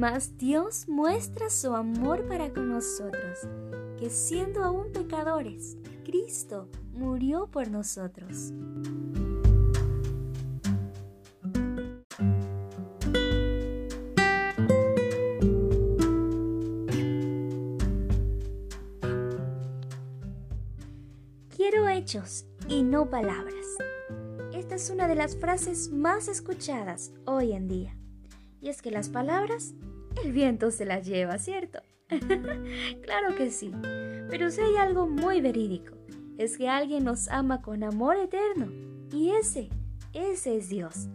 Mas Dios muestra su amor para con nosotros, que siendo aún pecadores, Cristo murió por nosotros. Quiero hechos y no palabras. Esta es una de las frases más escuchadas hoy en día. Y es que las palabras, el viento se las lleva, ¿cierto? claro que sí. Pero si hay algo muy verídico, es que alguien nos ama con amor eterno. Y ese, ese es Dios.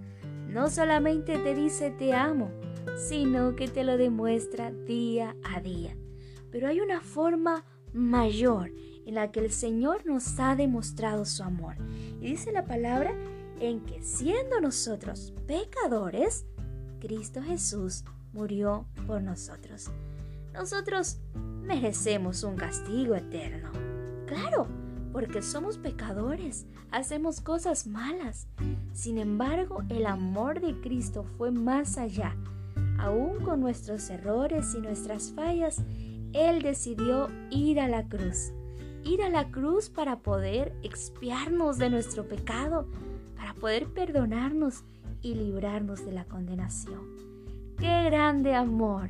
No solamente te dice te amo, sino que te lo demuestra día a día. Pero hay una forma mayor en la que el Señor nos ha demostrado su amor. Y dice la palabra en que siendo nosotros pecadores, Cristo Jesús murió por nosotros. Nosotros merecemos un castigo eterno. Claro, porque somos pecadores, hacemos cosas malas. Sin embargo, el amor de Cristo fue más allá. Aún con nuestros errores y nuestras fallas, Él decidió ir a la cruz. Ir a la cruz para poder expiarnos de nuestro pecado, para poder perdonarnos y librarnos de la condenación. ¡Qué grande amor!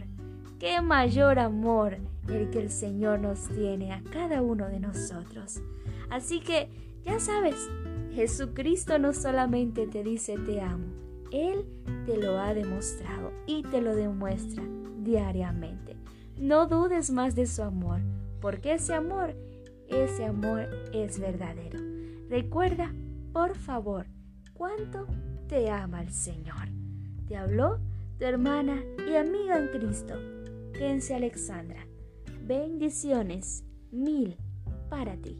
¡Qué mayor amor el que el Señor nos tiene a cada uno de nosotros! Así que, ya sabes, Jesucristo no solamente te dice te amo, Él te lo ha demostrado y te lo demuestra diariamente. No dudes más de su amor, porque ese amor, ese amor es verdadero. Recuerda, por favor, cuánto te ama el Señor. Te habló tu hermana y amiga en Cristo, Kense Alexandra. Bendiciones mil para ti.